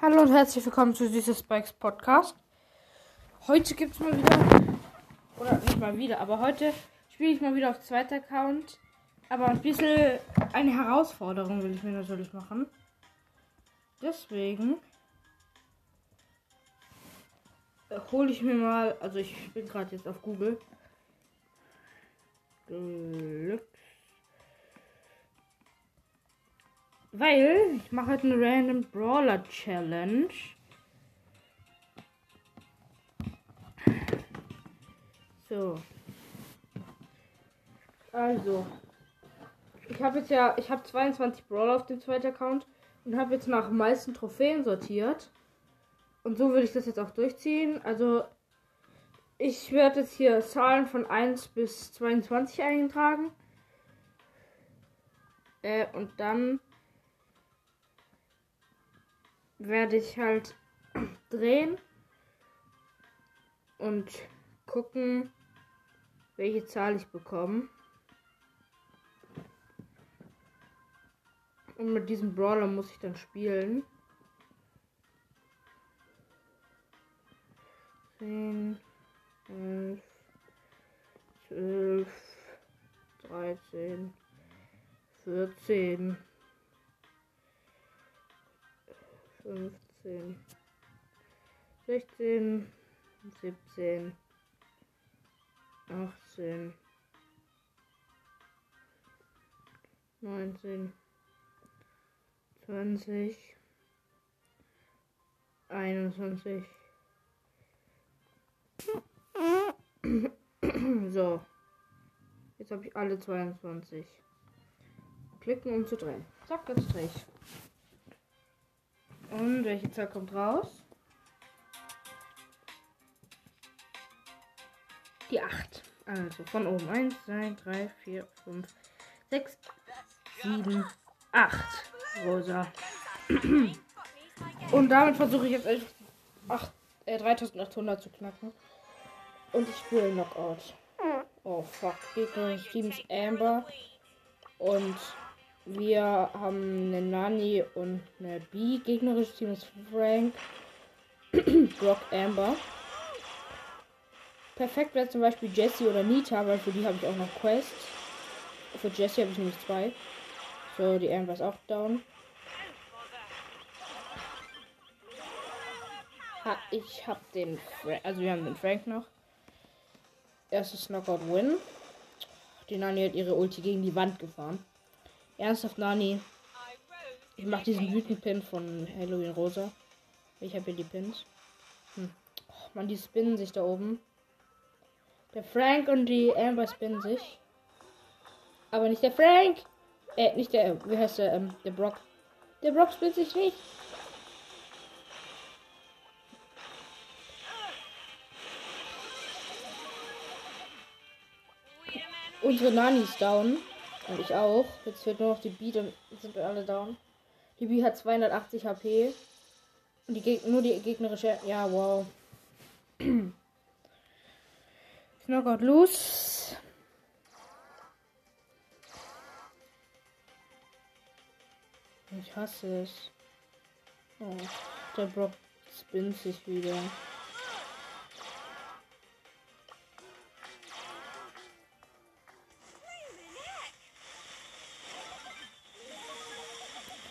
Hallo und herzlich willkommen zu dieses Spikes Podcast. Heute gibt es mal wieder, oder nicht mal wieder, aber heute spiele ich mal wieder auf zweiter Account. Aber ein bisschen eine Herausforderung will ich mir natürlich machen. Deswegen äh, hole ich mir mal, also ich bin gerade jetzt auf Google. Glück. Weil ich mache heute eine Random Brawler Challenge. So. Also. Ich habe jetzt ja, ich habe 22 Brawler auf dem zweiten Account und habe jetzt nach meisten Trophäen sortiert. Und so würde ich das jetzt auch durchziehen. Also ich werde jetzt hier Zahlen von 1 bis 22 eintragen. Äh, und dann werde ich halt drehen und gucken, welche Zahl ich bekomme. Und mit diesem Brawler muss ich dann spielen. 10, 11, 12, 13, 14. 15, 16, 17, 18, 19, 20, 21. So. Jetzt habe ich alle 22. Klicken, um zu drehen. Zack, jetzt drehe ich. Und welche Zahl kommt raus? Die 8. Also von oben. 1, 2, 3, 4, 5, 6, 7, 8. Rosa. Und damit versuche ich jetzt 8, äh, 3800 zu knacken. Und ich spiele Knockout. Oh fuck. Gegner Teams Amber. Und wir haben eine Nani und eine B. Gegnerisches Team ist Frank, Brock, Amber. Perfekt wäre zum Beispiel Jesse oder Nita, weil für die habe ich auch noch Quest. Für Jesse habe ich nämlich zwei. So, die Amber ist auch down. Ha, ich habe den Frank, also wir haben den Frank noch. Erstes Knockout Win. Die Nani hat ihre Ulti gegen die Wand gefahren. Ernsthaft, Nani. Ich mach diesen Wütend-Pin von Halloween Rosa. Ich habe hier die Pins. Hm. Oh, man, die spinnen sich da oben. Der Frank und die Amber spinnen sich. Aber nicht der Frank. Äh, nicht der, wie heißt der, ähm, der Brock. Der Brock spinnt sich nicht. Unsere Nani ist down. Und ich auch. Jetzt wird nur noch die B, dann sind wir alle down. Die B hat 280 HP. Und die Geg nur die gegnerische. Ja, wow. Knockout los. Ich hasse es. Oh, der Brock spinnt sich wieder.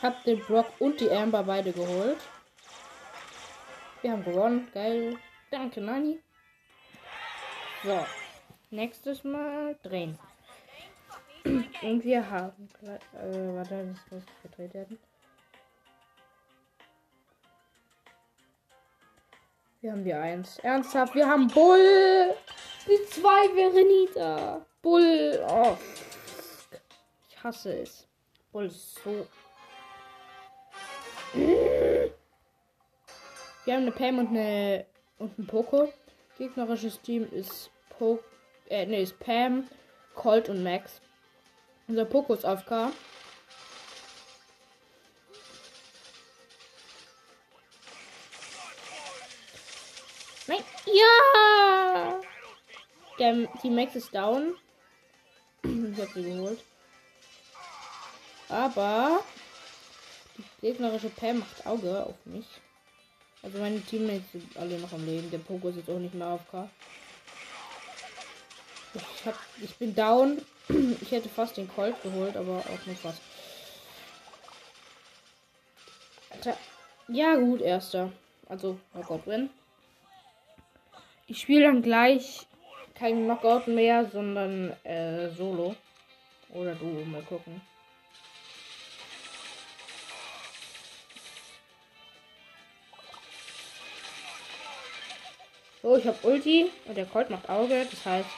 Hab den Brock und die Amber beide geholt. Wir haben gewonnen. Geil. Danke, Nani. So. Nächstes Mal drehen. Und wir haben. Äh, warte, das muss gedreht werden. Wir haben die 1. Ernsthaft, wir haben Bull. Die 2 wäre Nita. Bull. Oh. Ich hasse es. Bull ist so wir haben eine Pam und eine und ein Poco. Gegnerisches Team ist po äh, nee, ist Pam, Colt und Max. Unser Poco ist AFK. Nein, ja! Der, die Max ist down. ich hab sie geholt. Aber Gegnerische Pam macht Auge auf mich. Also meine Teammates sind alle noch am Leben. Der Pogo ist jetzt auch nicht mehr AFK. Ich, hab, ich bin down. Ich hätte fast den Colt geholt, aber auch nur fast. Alter. Ja, gut, erster. Also, Gott, wenn. Ich spiele dann gleich kein Knockout mehr, sondern äh, Solo. Oder du, mal gucken. So, ich habe Ulti und der Colt macht Auge. Das heißt.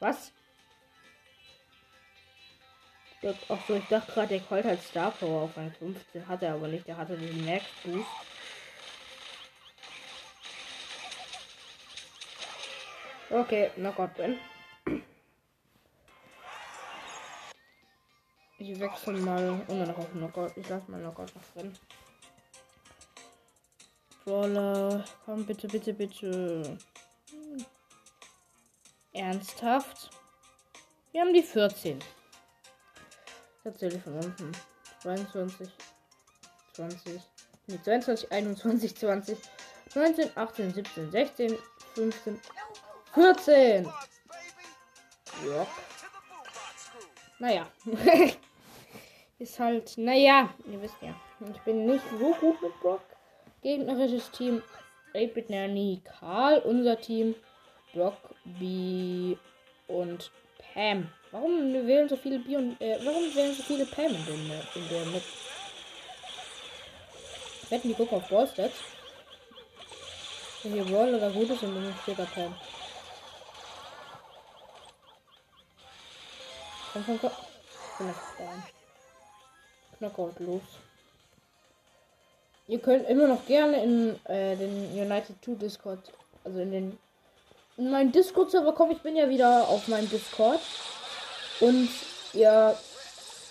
Was? Ach so, ich dachte gerade, der Colt hat Star Power auf Rang 15. Hat er aber nicht. Der hatte den Max Boost. Okay, Knockout bin. Ich wechsle mal immer noch auf Knockout. Ich lasse mal Knockout noch drin. Brawler, komm bitte, bitte, bitte. Ernsthaft? Wir haben die 14. Das zähle ich von unten. 22, 20, nee, 22, 21, 20, 19, 18, 17, 16, 15, 14. Ja. Naja. Ist halt, naja, ihr wisst ja. Ich bin nicht so gut mit Brock. Gegnerisches Team 8-Bit Nanny, Karl, unser Team Brock, B und Pam. Warum wählen so viele B und äh, warum wählen so viele Pam in, den, in der mit? Wetten die gucken auf Ballstats. Wenn hier Roll oder gut ist, dann steht da Pam. Komm, komm, komm. Knockout los. Ihr könnt immer noch gerne in äh, den United 2 Discord, also in den in meinen Discord-Server kommen. Ich bin ja wieder auf meinem Discord. Und ja,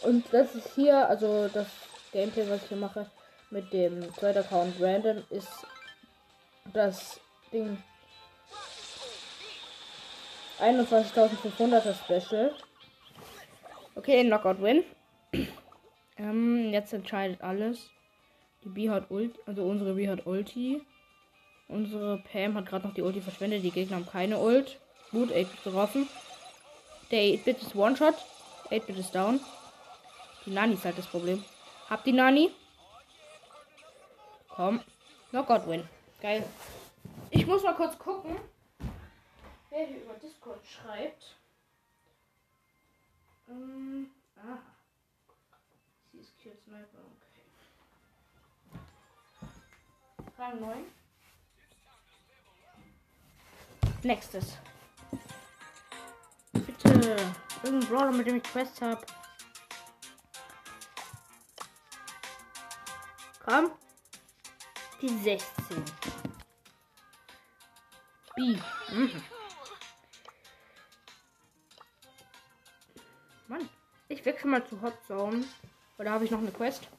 und das ist hier, also das Gameplay, was ich hier mache, mit dem zweiten Account Random, ist das Ding 21.500er Special. Okay, Knockout Win. ähm, jetzt entscheidet alles. Die B hat Ulti, also unsere B hat Ulti. Unsere Pam hat gerade noch die Ulti verschwendet. Die Gegner haben keine Ult. Gut, 8-Bit getroffen. Der 8-Bit ist One-Shot. 8-Bit ist down. Die Nani ist halt das Problem. Habt die Nani? Komm. Knockout win. Geil. Ich muss mal kurz gucken, wer hier über Discord schreibt. Ähm, aha. Sie ist Kill Sniper. Rang 9. Nächstes. Bitte. Irgendein Brawler, mit dem ich Quest habe. Komm. Die 16. B. Mhm. Mann. Ich wechsle mal zu Hot Zone. Weil da habe ich noch eine Quest.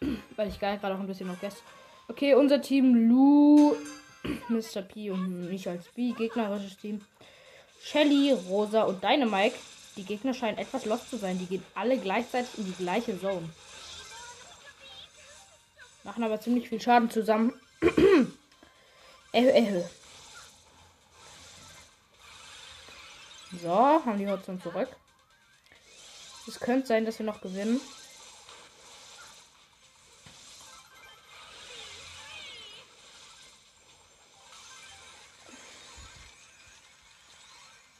Weil ich gerade auch ein bisschen noch Guest. Okay, unser Team Lu, Mr. P und mich als B. Gegnerisches Team. Shelly, Rosa und Dynamike. Die Gegner scheinen etwas lost zu sein. Die gehen alle gleichzeitig in die gleiche Zone. Machen aber ziemlich viel Schaden zusammen. äh, äh. So, haben die Hotzone zurück. Es könnte sein, dass wir noch gewinnen.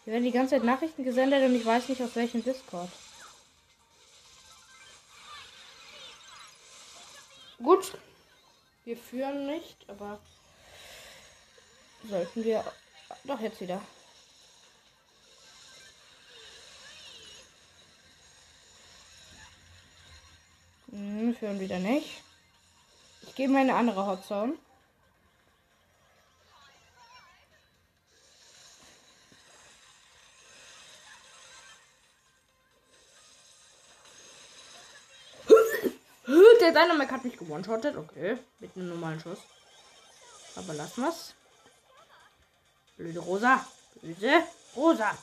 Hier werden die ganze Zeit Nachrichten gesendet und ich weiß nicht auf welchem Discord. Gut. Wir führen nicht, aber sollten wir doch jetzt wieder. Hm, führen wieder nicht. Ich gehe mal eine andere Hotzone. Der Dynamite hat mich gewonshottet. Okay. Mit einem normalen Schuss. Aber lassen wir's. Blöde Rosa. Blöde Rosa.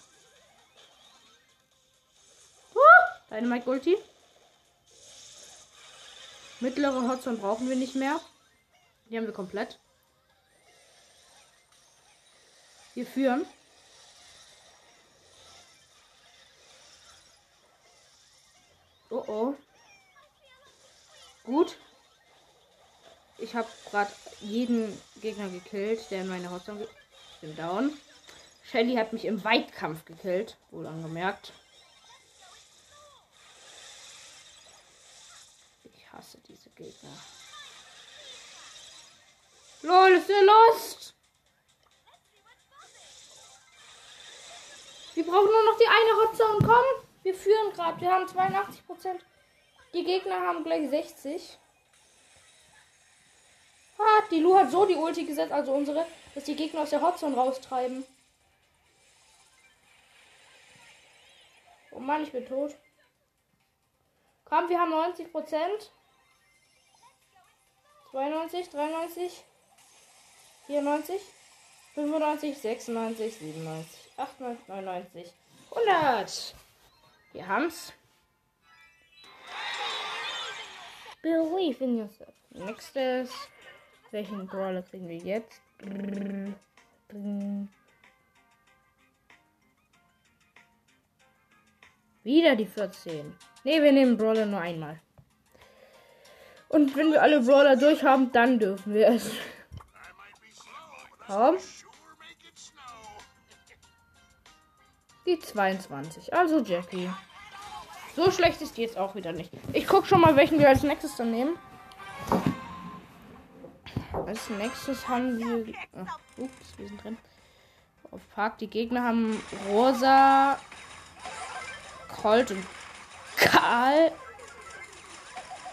Uh, Dynamite Ulti. Mittlere Hotzone brauchen wir nicht mehr. Die haben wir komplett. Wir führen. Oh oh. Gut. Ich habe gerade jeden Gegner gekillt, der in meine Hotzone. Ich bin down. Shelly hat mich im Weitkampf gekillt, wohl angemerkt. Ich hasse diese Gegner. LOL, ist der lost? Wir brauchen nur noch die eine Hotzone. Komm, wir führen gerade. Wir haben 82 Prozent. Die Gegner haben gleich 60. Ah, die Lu hat so die Ulti gesetzt, also unsere, dass die Gegner aus der Hotzone raustreiben. Oh Mann, ich bin tot. Komm, wir haben 90 Prozent. 92, 93, 94, 95, 96, 97, 98, 99, 100. Wir haben's. Believe in yourself. Nächstes. Welchen Brawler kriegen wir jetzt? Wieder die 14. Ne, wir nehmen Brawler nur einmal. Und wenn wir alle Brawler durch haben, dann dürfen wir es. Komm. Die 22. Also Jackie. So schlecht ist die jetzt auch wieder nicht. Ich guck schon mal, welchen wir als nächstes dann nehmen. Als nächstes haben wir. Ach, ups, wir sind drin. Auf Park. Die Gegner haben Rosa, Colt und Karl.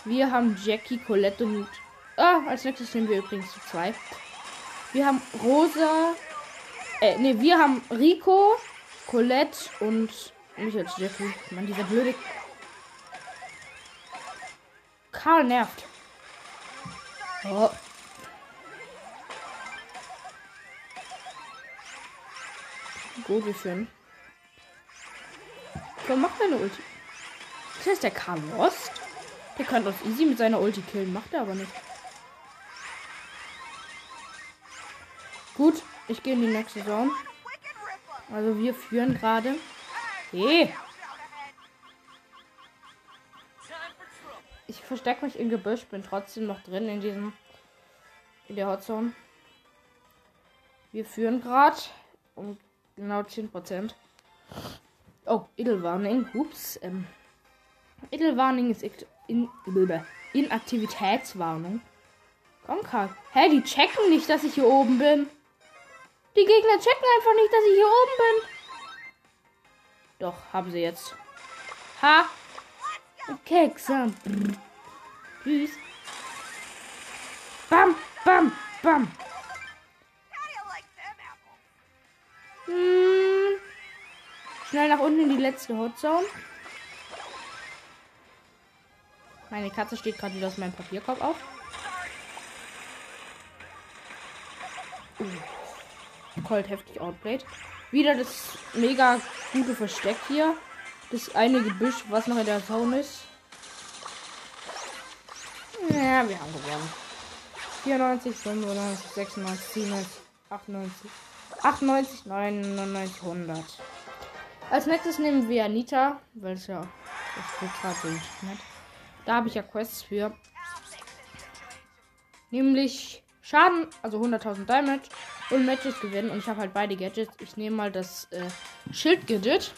Wir haben Jackie, Colette und. Ah, als nächstes nehmen wir übrigens die zwei. Wir haben Rosa. Äh, ne, wir haben Rico, Colette und mich als Jackie. Mann, dieser blöde. Karl nervt. Oh. Führen. Komm, mach deine Ulti. Das heißt, der Karl Lost? Der kann uns easy mit seiner Ulti killen. Macht er aber nicht. Gut, ich gehe in die nächste Zone. Also wir führen gerade. Hey. Ich verstecke mich im Gebüsch, bin trotzdem noch drin in diesem in der Hotzone. Wir führen gerade um genau 10%. Oh, Edelwarning. Ups. Ähm. Edelwarning ist in, Inaktivitätswarnung. Komm, Karl. Hä, die checken nicht, dass ich hier oben bin. Die Gegner checken einfach nicht, dass ich hier oben bin. Doch, haben sie jetzt. Ha! Kekse. Tschüss. Bam, bam, bam. Hm. Schnell nach unten in die letzte Hotzone. Meine Katze steht gerade wieder aus meinem Papierkorb auf. Colt heftig outplayed. Wieder das mega gute Versteck hier. Das eine Gebüsch, was noch in der Zone ist. Ja, wir haben gewonnen. 94, 95, 96, 97, 98, 98, 99, 100. Als nächstes nehmen wir Anita, weil es ja das gerade nicht. Da habe ich ja Quests für. Nämlich Schaden, also 100.000 Damage und Matches gewinnen. Und ich habe halt beide Gadgets. Ich nehme mal das äh, Schild-Gadget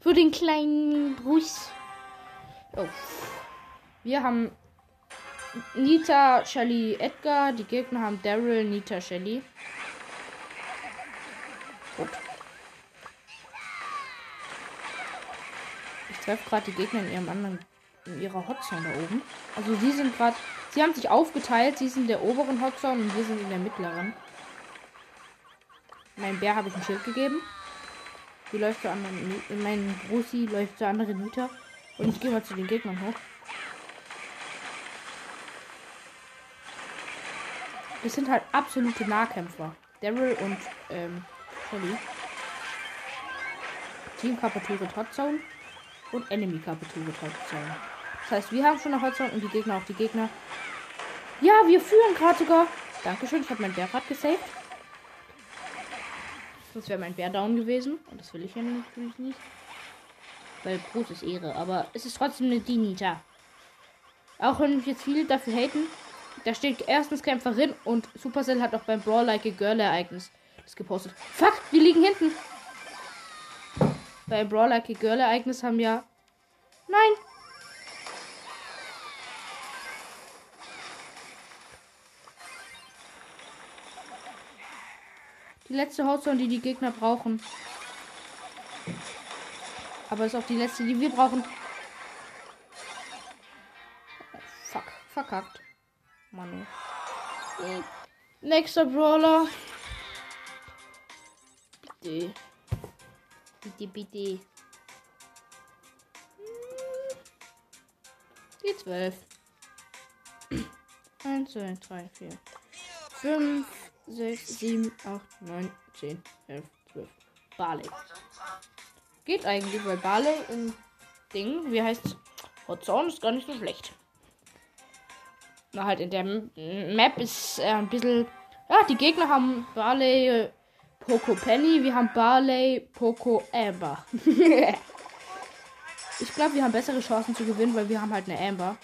für den kleinen Bruce. Oh. Wir haben Nita, Shelly, Edgar. Die Gegner haben Daryl, Nita, Shelly. Gut. Ich treffe gerade die Gegner in ihrem anderen in ihrer Hotzone da oben. Also sie sind gerade, sie haben sich aufgeteilt. Sie sind in der oberen Hotzone und wir sind in der mittleren. Mein Bär habe ich ein Schild gegeben. Die läuft zur anderen, mein Grossi läuft zur anderen Nita. Und ich gehe mal zu den Gegnern hoch. Das sind halt absolute Nahkämpfer. Daryl und ähm, Shelly. Team Kapitulat Hotzone und Enemy Kapitulat Hotzone. Das heißt, wir haben schon eine Hotzone und die Gegner auch die Gegner. Ja, wir führen gerade sogar. Dankeschön, ich habe mein Bär gerade gesaved. Sonst wäre mein Bär down gewesen. Und das will ich ja natürlich nicht. Weil großes Ehre. Aber es ist trotzdem eine Dinita. Auch wenn mich jetzt viele dafür haten. Da steht erstens Kämpferin und Supercell hat auch beim Brawl Like a Girl Ereignis das gepostet. Fuck, wir liegen hinten. Bei Brawl Like a Girl Ereignis haben ja. Nein! Die letzte Hotzone, die die Gegner brauchen. Aber ist auch die letzte, die wir brauchen. Fuck, verkackt. Mann. Nächster Brawler. Bitte. Bitte, bitte. Die 12. 1, 2, 3, 4, 5, 6, 7, 8, 9, 10, 11, 12. Barley. Geht eigentlich, weil Barley im Ding, wie heißt Hot Zone, ist gar nicht so schlecht. Na, halt in der Map ist äh, ein bisschen. Ja, die Gegner haben Barley, äh, Poco Penny, wir haben Barley, Poco Amber. ich glaube, wir haben bessere Chancen zu gewinnen, weil wir haben halt eine Amber.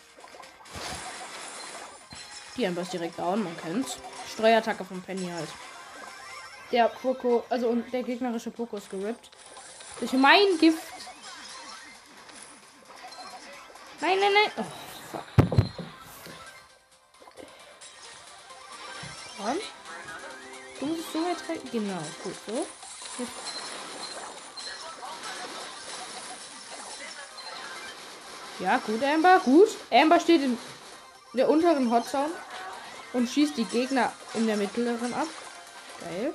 Die Amber ist direkt down, man kennt's. Streuattacke von Penny halt. Der Poco, also und der gegnerische Poco ist gerippt. Durch mein Gift. Nein, nein, nein. Oh, fuck. Komm. Du musst so weit rein. Genau, gut, so. Jetzt. Ja, gut, Amber, gut. Amber steht in der unteren Hotzone und schießt die Gegner in der mittleren ab. Geil.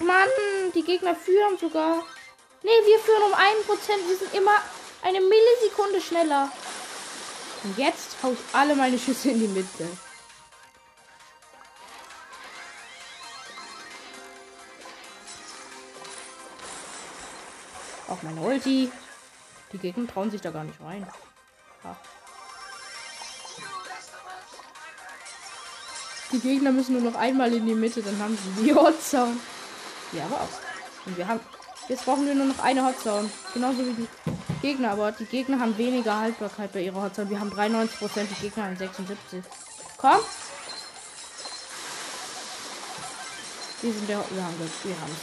Mann, die Gegner führen sogar. Ne, wir führen um einen Prozent. Wir sind immer eine Millisekunde schneller. Und jetzt hau ich alle meine Schüsse in die Mitte. Auch meine Ulti. Die Gegner trauen sich da gar nicht rein. Ja. Die Gegner müssen nur noch einmal in die Mitte, dann haben sie die Hotzone. Ja, aber auch. Und wir haben. Jetzt brauchen wir nur noch eine Hotzone. Genauso wie die Gegner, aber die Gegner haben weniger Haltbarkeit bei ihrer Hotzone. Wir haben 93%, die Gegner haben 76. Komm! Wir sind der. Wir haben es. Wir haben.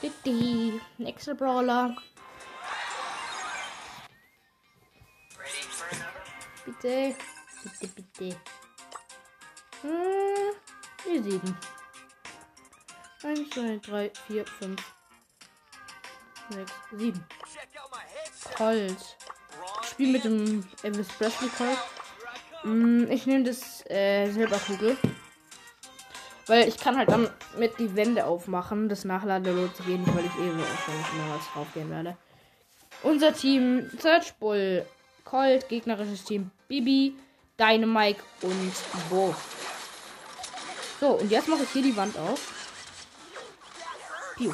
Bitte. Nächster Brawler. Bitte. Bitte, bitte. Hm, wir sieben. 1, 2, 3, 4, 5, 6, 7. Colt. Ich mit dem Elvis Presley Colt. Mm, ich nehme das äh, Silberkugel. Weil ich kann halt dann mit die Wände aufmachen. Das Nachladen lohnt sich nicht, weil ich eh wahrscheinlich mehr was draufgehen werde. Unser Team Search Bull, Colt, gegnerisches Team Bibi, Dynamike und Bo. So, und jetzt mache ich hier die Wand auf. Piu.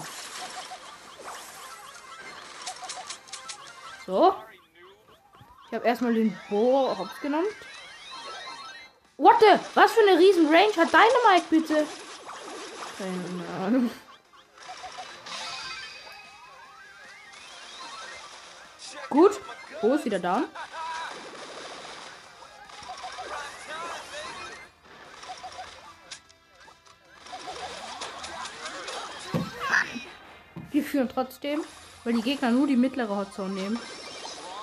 So. Ich habe erstmal den Bohrer hops genommen. What the? Was für eine riesen Range hat Dynamite bitte? Keine Ahnung. Gut. Bo ist wieder da. Wir führen trotzdem, weil die Gegner nur die mittlere Hotzone nehmen.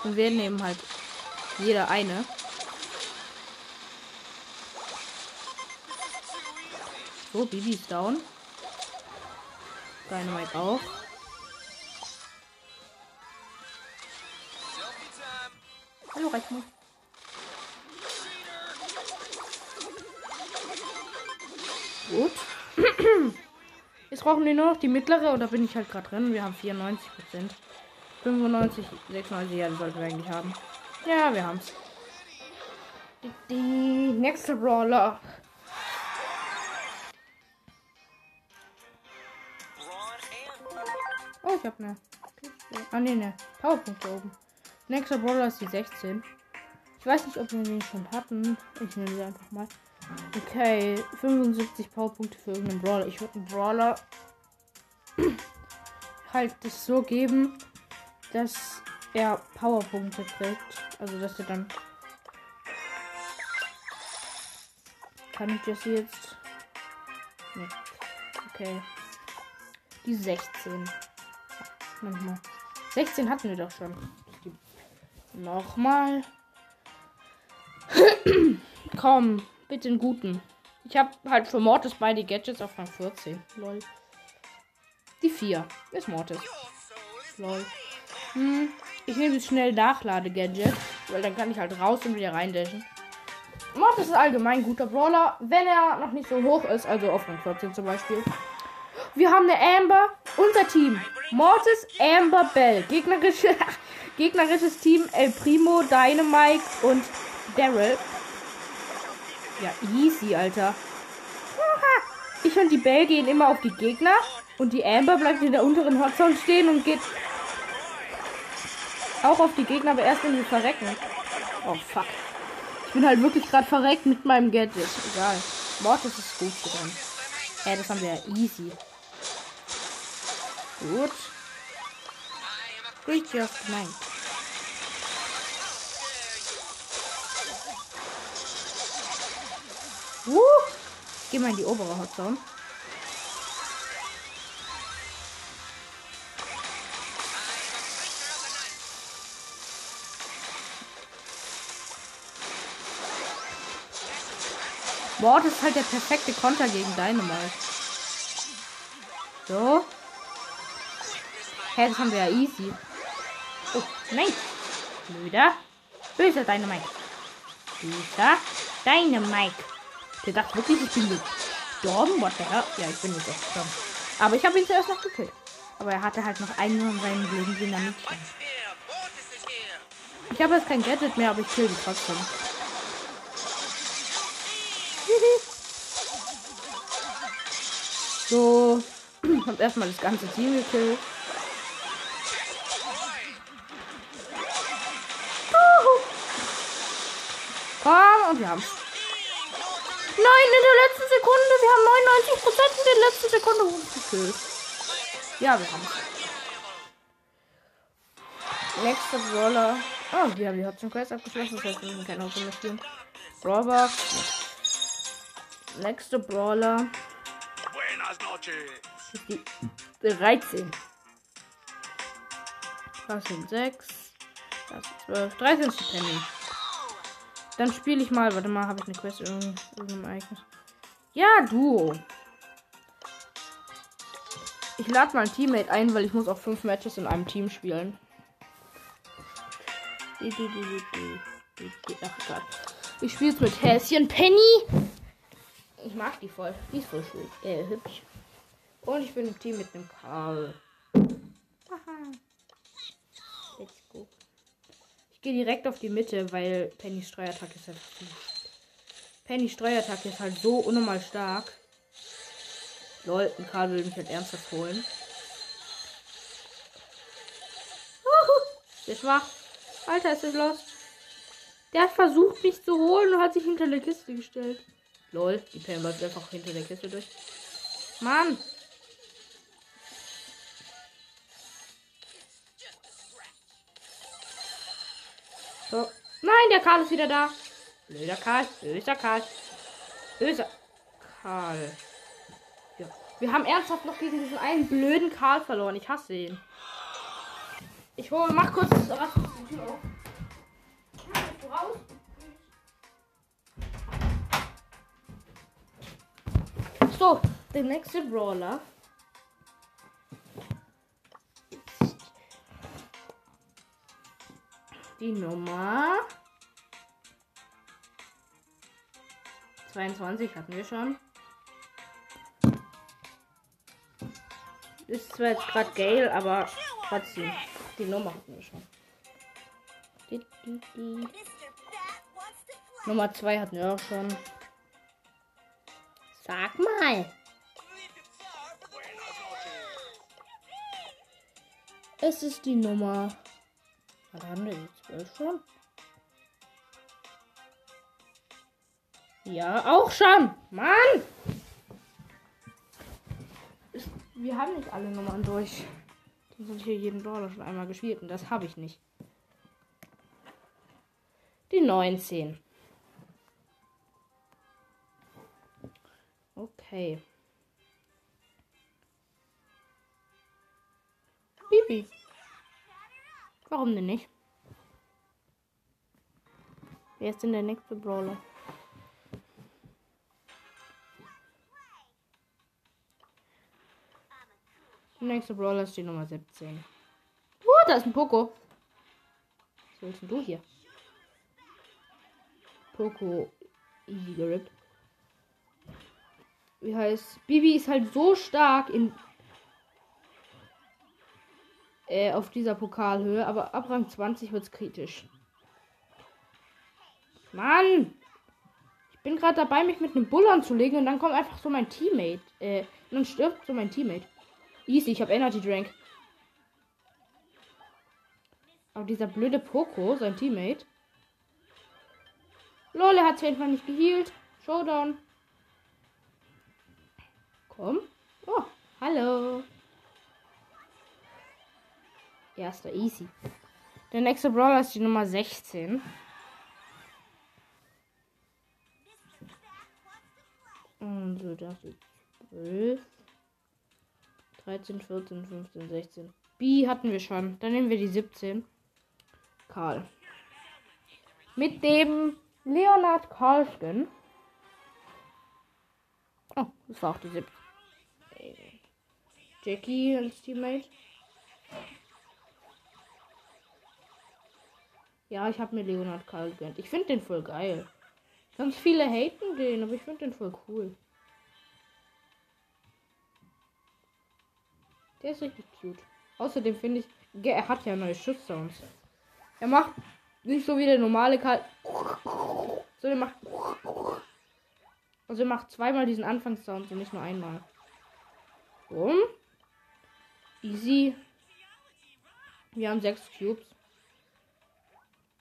Und wir nehmen halt jeder eine. So, Bibi ist down. Dynamite auch. Hallo, Rechnung. Gut. Jetzt brauchen wir nur noch die mittlere und da bin ich halt gerade drin. Wir haben 94 Prozent. 95, 96, ja, das sollten wir eigentlich haben. Ja, wir haben's. Die, die nächste Brawler. Oh, ich hab. Okay. Ah, ne, ne. Powerpunkte oben. Nächster Brawler ist die 16. Ich weiß nicht, ob wir den schon hatten. Ich nehme sie einfach mal. Okay, 75 Powerpunkte für irgendeinen Brawler. Ich würde einen Brawler halt das so geben, dass er Powerpunkte kriegt. Also, dass er dann. Kann ich das jetzt? Nee. Okay. Die 16. Nochmal. 16 hatten wir doch schon. Nochmal. Komm, bitte einen guten. Ich habe halt für Mortis beide Gadgets auf Rang 14. Lol. Die 4 ist Mortis. Lol. Hm, ich nehme das schnell Nachlade-Gadget, weil dann kann ich halt raus und wieder reindashen. Mortis ist allgemein ein guter Brawler, wenn er noch nicht so hoch ist, also auf Rang 14 zum Beispiel. Wir haben eine Amber, unser Team. Mortis, Amber, Bell. Gegnerische, gegnerisches Team El Primo, Dynamite und Daryl. Ja, easy, Alter. Ich und die Bell gehen immer auf die Gegner und die Amber bleibt in der unteren Hotzone stehen und geht auch auf die Gegner, aber erst wenn sie verrecken. Oh fuck. Ich bin halt wirklich gerade verreckt mit meinem Gadget. Egal. Mortis ist gut gegangen. Ja, das haben wir ja easy. Gut. Job, nein. Uh, ich geh mal in die obere Hotzone. Boah, das ist halt der perfekte Konter gegen Dynamite. So. Hey, das haben wir ja easy. Oh, nein. Blöder. Böser Dynamite. Böser Dynamite. Der dachte wirklich, ich bin gestorben. What the hell? Ja, ich bin echt gestorben. Aber ich habe ihn zuerst noch gekillt. Aber er hatte halt noch einen von seinen blöden Dynamitstein. Ich habe jetzt kein Gadget mehr, aber ich kill die trotzdem. So, hab erstmal das ganze Team gekillt. Komm, und wir haben Nein, in der letzten Sekunde. Wir haben 99% in der letzten Sekunde gekillt. Ja, wir haben Nächster Brawler. Oh, die haben die Hudson Quest abgeschlossen. Das heißt, wir müssen keine Hoffnung mehr spielen. Brawler. Nächster Brawler. Die 13. Das sind 6. Das sind 12. 13 ist die Penny. Dann spiele ich mal. Warte mal, habe ich eine Quest in irgendeinem Ereignis? Ja, Duo. Ich lade mal ein Teammate ein, weil ich muss auch fünf Matches in einem Team spielen. Ach Gott. Ich spiele jetzt mit Häschen Penny. Ich mag die voll. Die ist voll schön. Äh, hübsch. Und ich bin im Team mit dem Karl. Aha. Gehe direkt auf die Mitte, weil Pennys Streuattacke ist halt. Pennys Streuattacke ist halt so unnormal stark. Lol, ein Karl will mich halt ernsthaft holen. Der schwach. Alter, ist das los? Der hat versucht, mich zu holen und hat sich hinter der Kiste gestellt. Lol, die Pam läuft einfach hinter der Kiste durch. Mann! Nein, der Karl ist wieder da. Blöder Karl. Böser Karl. Böser Karl. Ja. Wir haben ernsthaft noch gegen diesen einen blöden Karl verloren. Ich hasse ihn. Ich hole, mach kurz was raus. So, der nächste Brawler. Die Nummer 22 hatten wir schon. Ist zwar jetzt gerade Gale, aber trotzdem. Die Nummer hatten wir schon. Die, die, die. Nummer 2 hatten wir auch schon. Sag mal. Es ist die Nummer. Was haben wir jetzt? 12 schon? Ja, auch schon. Mann! Wir haben nicht alle Nummern durch. Sonst habe ich hier jeden Brawler schon einmal gespielt und das habe ich nicht. Die 19. Okay. Bibi. Warum denn nicht? Wer ist denn der nächste Brawler? Der nächste Brawler ist die Nummer 17. Oh, da ist ein Poco. Was willst du hier? Poco easy gerippt. Wie heißt? Bibi ist halt so stark in äh, auf dieser Pokalhöhe, aber ab Rang 20 wird es kritisch. Mann! Ich bin gerade dabei, mich mit einem Bull anzulegen und dann kommt einfach so mein Teammate. Äh, und dann stirbt so mein Teammate. Easy, ich habe Energy Drink. Aber dieser blöde Poco, sein Teammate. Lol, er hat sich einfach nicht geheilt. Showdown. Komm. Oh, hallo. Erster Easy. Der nächste Brawler ist die Nummer 16. Und so, das ist 12. 13, 14, 15, 16. B hatten wir schon. Dann nehmen wir die 17. Karl. Mit dem Leonard Karlskin. Oh, das war auch die 17. Jackie als Teammate. Ja, ich habe mir Leonard Karl gegönnt. Ich finde den voll geil. Ganz viele haten den, aber ich finde den voll cool. Der ist richtig cute. Außerdem finde ich, er hat ja neue Schusssounds. Er macht nicht so wie der normale Karl. So, der macht. Also er macht zweimal diesen Anfangssound und nicht nur einmal. Boom. Easy. Wir haben sechs Cubes.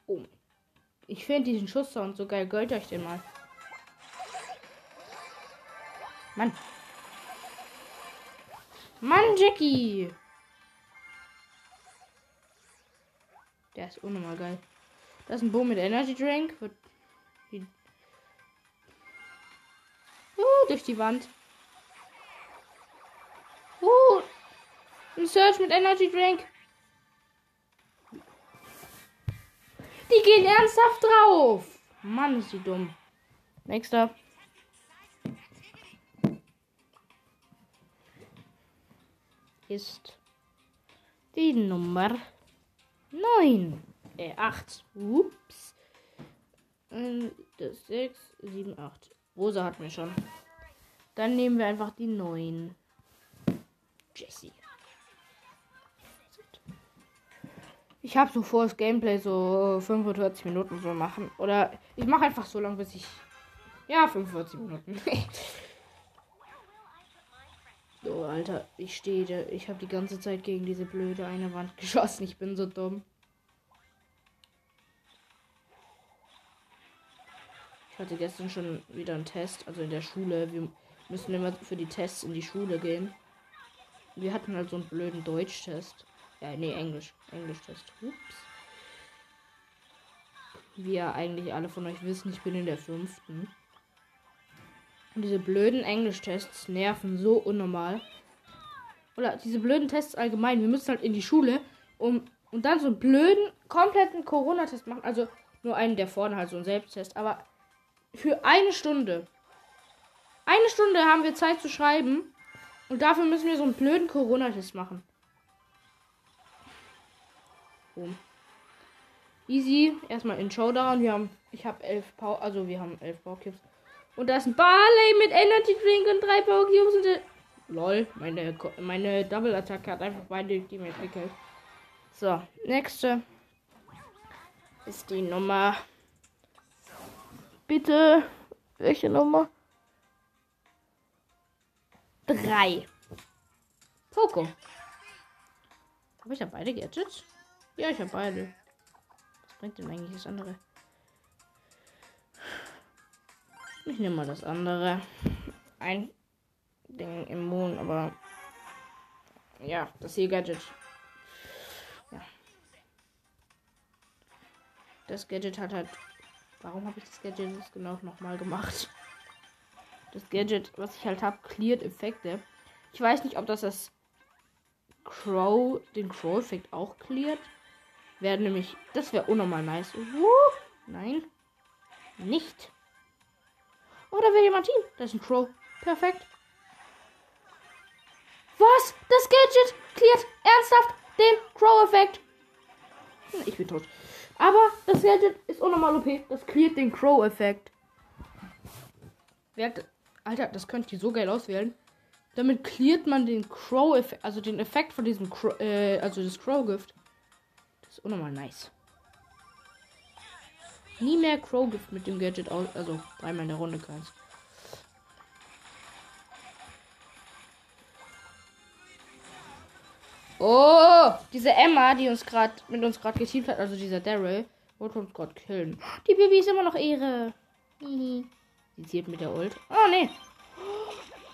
Oh. Ich finde diesen Schusssound so geil. Gönnt euch den mal. Mann. Mann, Jackie. Der ist unnormal geil. Das ist ein Boom mit Energy Drink. Uh, durch die Wand. Uh, ein Search mit Energy Drink. Die gehen ernsthaft drauf. Mann, ist sie dumm. Nächster. Ist die Nummer 9. Äh, 8. Ups. Das 6, 7, 8. Rosa hat mir schon. Dann nehmen wir einfach die 9. Jessie. Ich habe so vor, das Gameplay so 45 Minuten so machen. Oder ich mache einfach so lange, bis ich. Ja, 45 Minuten. so, Alter, ich stehe. Ich habe die ganze Zeit gegen diese blöde eine Wand geschossen. Ich bin so dumm. Ich hatte gestern schon wieder einen Test, also in der Schule. Wir müssen immer für die Tests in die Schule gehen. Wir hatten halt so einen blöden Deutschtest. Ja, nee, Englisch. Englisch-Test. Ups. Wie ja eigentlich alle von euch wissen, ich bin in der fünften. Und diese blöden Englisch-Tests nerven so unnormal. Oder diese blöden Tests allgemein. Wir müssen halt in die Schule um, und dann so einen blöden, kompletten Corona-Test machen. Also nur einen, der vorne halt so ein Selbsttest. Aber für eine Stunde. Eine Stunde haben wir Zeit zu schreiben. Und dafür müssen wir so einen blöden Corona-Test machen. Boom. Easy. Erstmal in Showdown. Wir haben, ich habe elf Power, also wir haben elf Power Cubes. Und da ist ein Barley mit Energy Drink und drei Power und der, lol, meine meine Double Attacke hat einfach beide die mir gekillt. So, nächste ist die Nummer. Bitte, welche Nummer? Drei. Poco. Habe ich da beide Gadgets? Ja, ich habe beide. Was bringt denn eigentlich das andere? Ich nehme mal das andere. Ein Ding immun, aber ja, das hier Gadget. Ja. Das Gadget hat halt. Warum habe ich das Gadget jetzt genau nochmal gemacht? Das Gadget, was ich halt habe, cleared Effekte. Ich weiß nicht, ob das das Crow, den Crow-Effekt auch cleart. Wäre nämlich, das wäre unnormal nice. Uh, nein, nicht. Oh, da will jemand Team. Das ist ein Crow. Perfekt. Was? Das Gadget cleart ernsthaft den Crow-Effekt. Hm, ich bin tot. Aber das Gadget ist unnormal OP. Das cleart den Crow-Effekt. Alter, das könnt ihr so geil auswählen. Damit cleart man den Crow-Effekt, also den Effekt von diesem Crow, äh, also das Crow-Gift. Ist unnormal nice. Nie mehr Crow-Gift mit dem Gadget aus, also dreimal in der Runde kannst. Oh, diese Emma, die uns gerade mit uns gerade geteamt hat, also dieser Daryl, wollte uns gerade killen. Die Baby ist immer noch Ehre. Sie zielt mit der Ult. Oh, nee.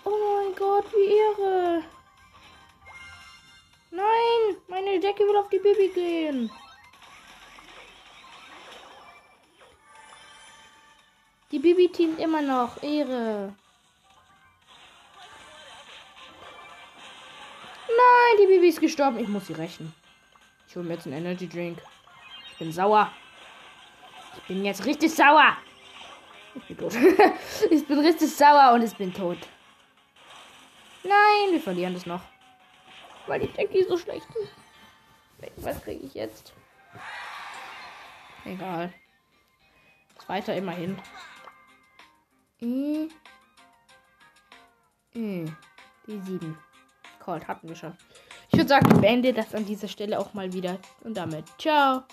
Oh mein Gott, wie Ehre. Nein, meine Decke will auf die Baby gehen. Die Bibi teamt immer noch. Ehre. Nein, die Bibi ist gestorben. Ich muss sie rächen. Ich hole mir jetzt einen Energy Drink. Ich bin sauer. Ich bin jetzt richtig sauer. Ich bin tot. ich bin richtig sauer und ich bin tot. Nein, wir verlieren das noch. Weil die Decke so schlecht ist. Was kriege ich jetzt? Egal. Zweiter immerhin. Äh. Äh. Die 7. Cold hatten wir schon. Ich würde sagen, ich beende das an dieser Stelle auch mal wieder. Und damit, ciao.